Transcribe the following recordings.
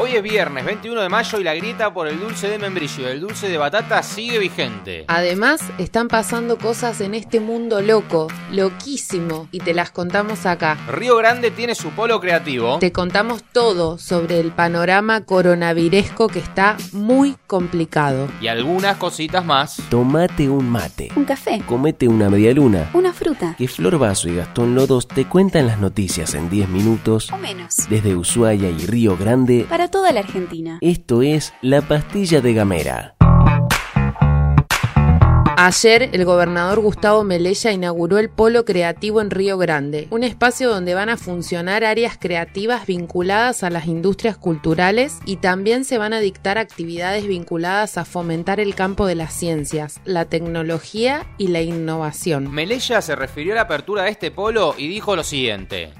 Hoy es viernes 21 de mayo y la grieta por el dulce de membrillo y el dulce de batata sigue vigente. Además, están pasando cosas en este mundo loco, loquísimo, y te las contamos acá. Río Grande tiene su polo creativo. Te contamos todo sobre el panorama coronaviresco que está muy complicado. Y algunas cositas más. Tomate un mate. Un café. Comete una medialuna. Una fruta. Que Flor Vaso y Gastón Lodos te cuentan las noticias en 10 minutos. O menos. Desde Ushuaia y Río Grande. Para toda la Argentina. Esto es La Pastilla de Gamera. Ayer el gobernador Gustavo Melella inauguró el Polo Creativo en Río Grande, un espacio donde van a funcionar áreas creativas vinculadas a las industrias culturales y también se van a dictar actividades vinculadas a fomentar el campo de las ciencias, la tecnología y la innovación. Melella se refirió a la apertura de este polo y dijo lo siguiente.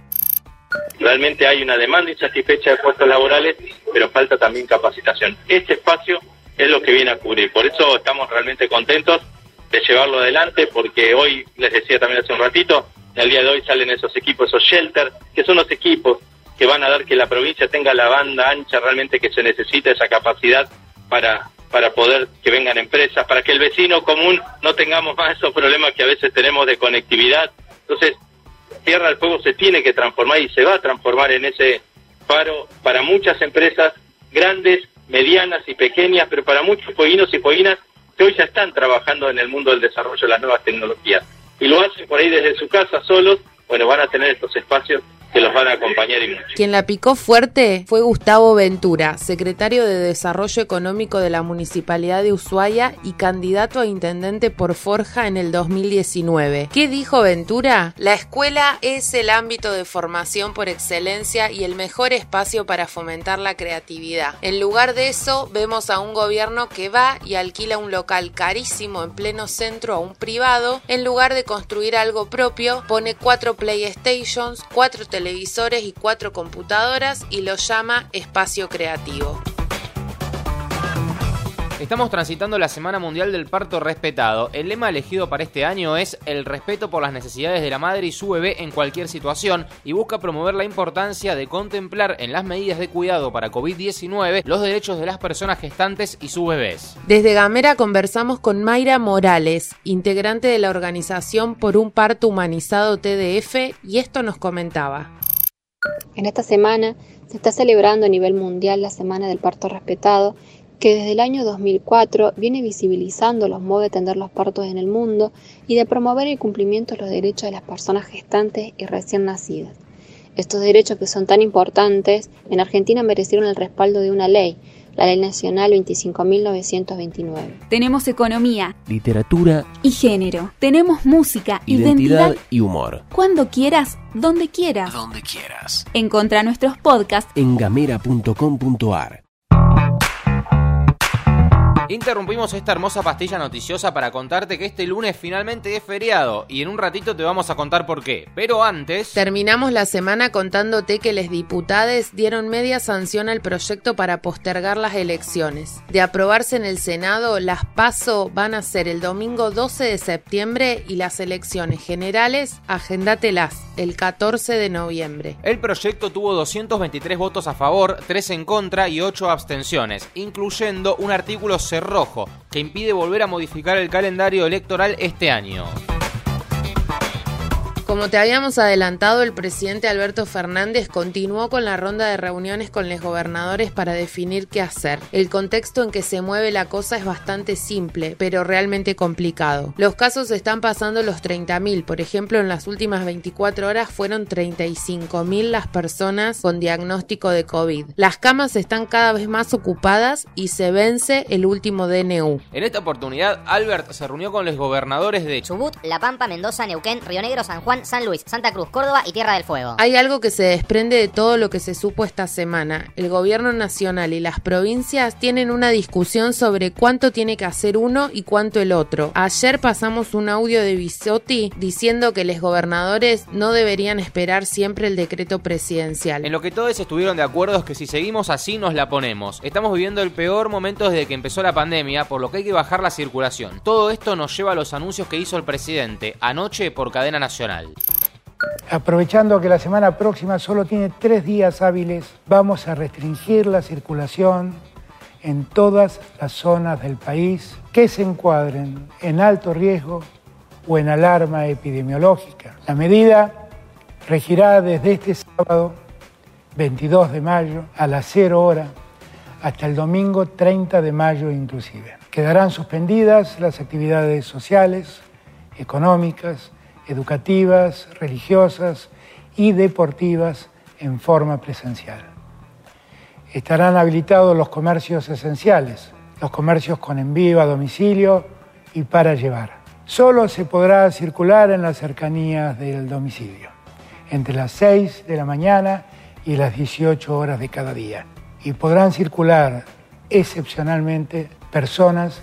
Realmente hay una demanda insatisfecha de puestos laborales, pero falta también capacitación. Este espacio es lo que viene a cubrir. Por eso estamos realmente contentos de llevarlo adelante, porque hoy, les decía también hace un ratito, el día de hoy salen esos equipos, esos shelters, que son los equipos que van a dar que la provincia tenga la banda ancha realmente que se necesita, esa capacidad para, para poder que vengan empresas, para que el vecino común no tengamos más esos problemas que a veces tenemos de conectividad. Entonces, Tierra del Fuego se tiene que transformar y se va a transformar en ese faro para muchas empresas grandes, medianas y pequeñas, pero para muchos fueguinos y fueguinas que hoy ya están trabajando en el mundo del desarrollo de las nuevas tecnologías. Y lo hacen por ahí desde su casa solos, bueno, van a tener estos espacios que los van a acompañar y mucho. Quien la picó fuerte fue Gustavo Ventura, secretario de Desarrollo Económico de la Municipalidad de Ushuaia y candidato a intendente por Forja en el 2019. ¿Qué dijo Ventura? La escuela es el ámbito de formación por excelencia y el mejor espacio para fomentar la creatividad. En lugar de eso, vemos a un gobierno que va y alquila un local carísimo en pleno centro a un privado, en lugar de construir algo propio, pone cuatro PlayStations, cuatro televisores y cuatro computadoras y lo llama espacio creativo. Estamos transitando la Semana Mundial del Parto Respetado. El lema elegido para este año es el respeto por las necesidades de la madre y su bebé en cualquier situación y busca promover la importancia de contemplar en las medidas de cuidado para COVID-19 los derechos de las personas gestantes y sus bebés. Desde Gamera conversamos con Mayra Morales, integrante de la organización Por un Parto Humanizado TDF, y esto nos comentaba. En esta semana se está celebrando a nivel mundial la Semana del Parto Respetado que desde el año 2004 viene visibilizando los modos de atender los partos en el mundo y de promover el cumplimiento de los derechos de las personas gestantes y recién nacidas. Estos derechos que son tan importantes en Argentina merecieron el respaldo de una ley, la Ley Nacional 25.929. Tenemos economía, literatura y género. Tenemos música, identidad, y humor. Cuando quieras, donde quieras. Donde quieras. Encontra nuestros podcasts en gamera.com.ar. Interrumpimos esta hermosa pastilla noticiosa para contarte que este lunes finalmente es feriado y en un ratito te vamos a contar por qué. Pero antes... Terminamos la semana contándote que los diputados dieron media sanción al proyecto para postergar las elecciones. De aprobarse en el Senado, las PASO van a ser el domingo 12 de septiembre y las elecciones generales, agendatelas, el 14 de noviembre. El proyecto tuvo 223 votos a favor, 3 en contra y 8 abstenciones, incluyendo un artículo rojo, que impide volver a modificar el calendario electoral este año. Como te habíamos adelantado, el presidente Alberto Fernández continuó con la ronda de reuniones con los gobernadores para definir qué hacer. El contexto en que se mueve la cosa es bastante simple, pero realmente complicado. Los casos están pasando los 30.000, por ejemplo, en las últimas 24 horas fueron 35.000 las personas con diagnóstico de COVID. Las camas están cada vez más ocupadas y se vence el último DNU. En esta oportunidad, Albert se reunió con los gobernadores de Chubut, La Pampa, Mendoza, Neuquén, Río Negro, San Juan, San Luis, Santa Cruz, Córdoba y Tierra del Fuego. Hay algo que se desprende de todo lo que se supo esta semana. El gobierno nacional y las provincias tienen una discusión sobre cuánto tiene que hacer uno y cuánto el otro. Ayer pasamos un audio de Bisotti diciendo que los gobernadores no deberían esperar siempre el decreto presidencial. En lo que todos estuvieron de acuerdo es que si seguimos así nos la ponemos. Estamos viviendo el peor momento desde que empezó la pandemia, por lo que hay que bajar la circulación. Todo esto nos lleva a los anuncios que hizo el presidente anoche por cadena nacional. Aprovechando que la semana próxima solo tiene tres días hábiles, vamos a restringir la circulación en todas las zonas del país que se encuadren en alto riesgo o en alarma epidemiológica. La medida regirá desde este sábado 22 de mayo a las 0 hora hasta el domingo 30 de mayo inclusive. Quedarán suspendidas las actividades sociales, económicas, educativas, religiosas y deportivas en forma presencial. Estarán habilitados los comercios esenciales, los comercios con envío a domicilio y para llevar. Solo se podrá circular en las cercanías del domicilio, entre las 6 de la mañana y las 18 horas de cada día. Y podrán circular excepcionalmente personas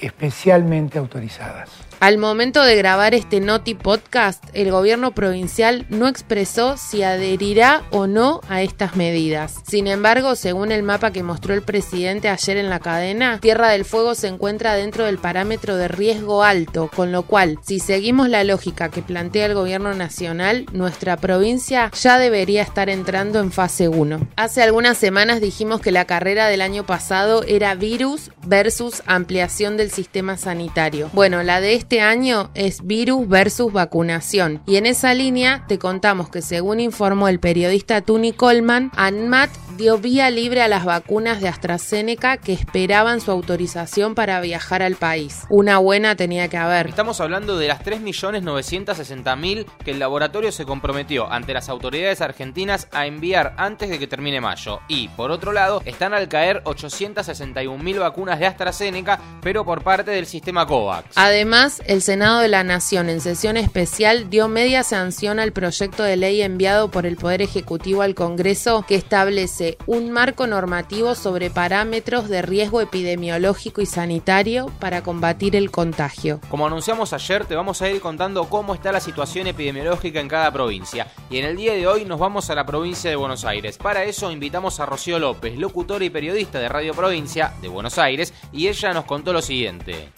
especialmente autorizadas. Al momento de grabar este Noti Podcast, el gobierno provincial no expresó si adherirá o no a estas medidas. Sin embargo, según el mapa que mostró el presidente ayer en la cadena, Tierra del Fuego se encuentra dentro del parámetro de riesgo alto, con lo cual, si seguimos la lógica que plantea el gobierno nacional, nuestra provincia ya debería estar entrando en fase 1. Hace algunas semanas dijimos que la carrera del año pasado era virus versus ampliación del sistema sanitario. Bueno, la de este año es virus versus vacunación. Y en esa línea te contamos que según informó el periodista Tuni Coleman, ANMAT dio vía libre a las vacunas de AstraZeneca que esperaban su autorización para viajar al país. Una buena tenía que haber. Estamos hablando de las 3.960.000 que el laboratorio se comprometió ante las autoridades argentinas a enviar antes de que termine mayo. Y, por otro lado, están al caer 861.000 vacunas de AstraZeneca, pero por parte del sistema COVAX. Además, el Senado de la Nación en sesión especial dio media sanción al proyecto de ley enviado por el Poder Ejecutivo al Congreso que establece un marco normativo sobre parámetros de riesgo epidemiológico y sanitario para combatir el contagio. Como anunciamos ayer, te vamos a ir contando cómo está la situación epidemiológica en cada provincia. Y en el día de hoy nos vamos a la provincia de Buenos Aires. Para eso invitamos a Rocío López, locutora y periodista de Radio Provincia de Buenos Aires, y ella nos contó lo siguiente.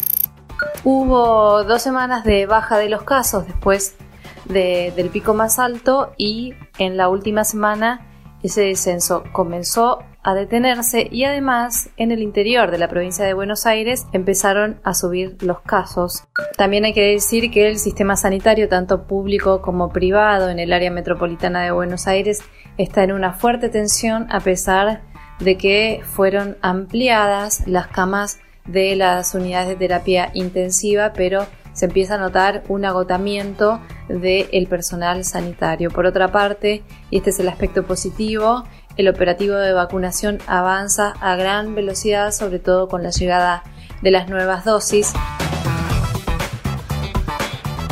Hubo dos semanas de baja de los casos después de, del pico más alto y en la última semana ese descenso comenzó a detenerse y además en el interior de la provincia de Buenos Aires empezaron a subir los casos. También hay que decir que el sistema sanitario, tanto público como privado en el área metropolitana de Buenos Aires, está en una fuerte tensión a pesar de que fueron ampliadas las camas de las unidades de terapia intensiva, pero se empieza a notar un agotamiento del personal sanitario. Por otra parte, y este es el aspecto positivo, el operativo de vacunación avanza a gran velocidad, sobre todo con la llegada de las nuevas dosis.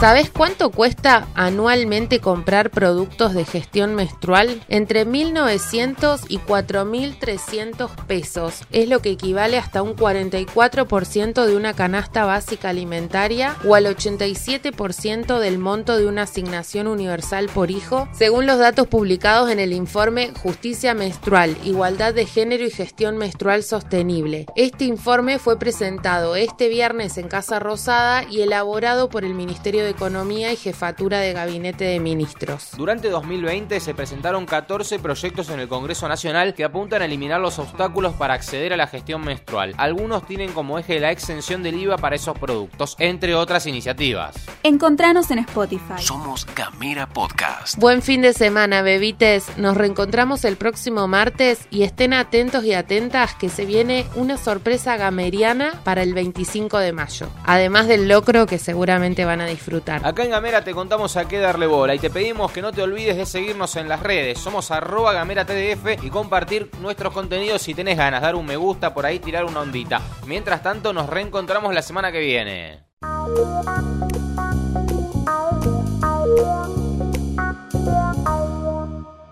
¿Sabes cuánto cuesta anualmente comprar productos de gestión menstrual? Entre 1.900 y 4.300 pesos. Es lo que equivale hasta un 44% de una canasta básica alimentaria o al 87% del monto de una asignación universal por hijo, según los datos publicados en el informe Justicia Menstrual, Igualdad de Género y Gestión Menstrual Sostenible. Este informe fue presentado este viernes en Casa Rosada y elaborado por el Ministerio de Economía y Jefatura de Gabinete de Ministros. Durante 2020 se presentaron 14 proyectos en el Congreso Nacional que apuntan a eliminar los obstáculos para acceder a la gestión menstrual. Algunos tienen como eje la exención del IVA para esos productos, entre otras iniciativas. Encontranos en Spotify. Somos Gamera Podcast. Buen fin de semana, bebites. Nos reencontramos el próximo martes y estén atentos y atentas que se viene una sorpresa gameriana para el 25 de mayo. Además del locro que seguramente van a Acá en Gamera te contamos a qué darle bola y te pedimos que no te olvides de seguirnos en las redes. Somos arroba gamera tdf y compartir nuestros contenidos si tenés ganas, dar un me gusta por ahí, tirar una ondita. Mientras tanto, nos reencontramos la semana que viene.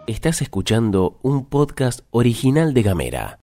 Estás escuchando un podcast original de Gamera.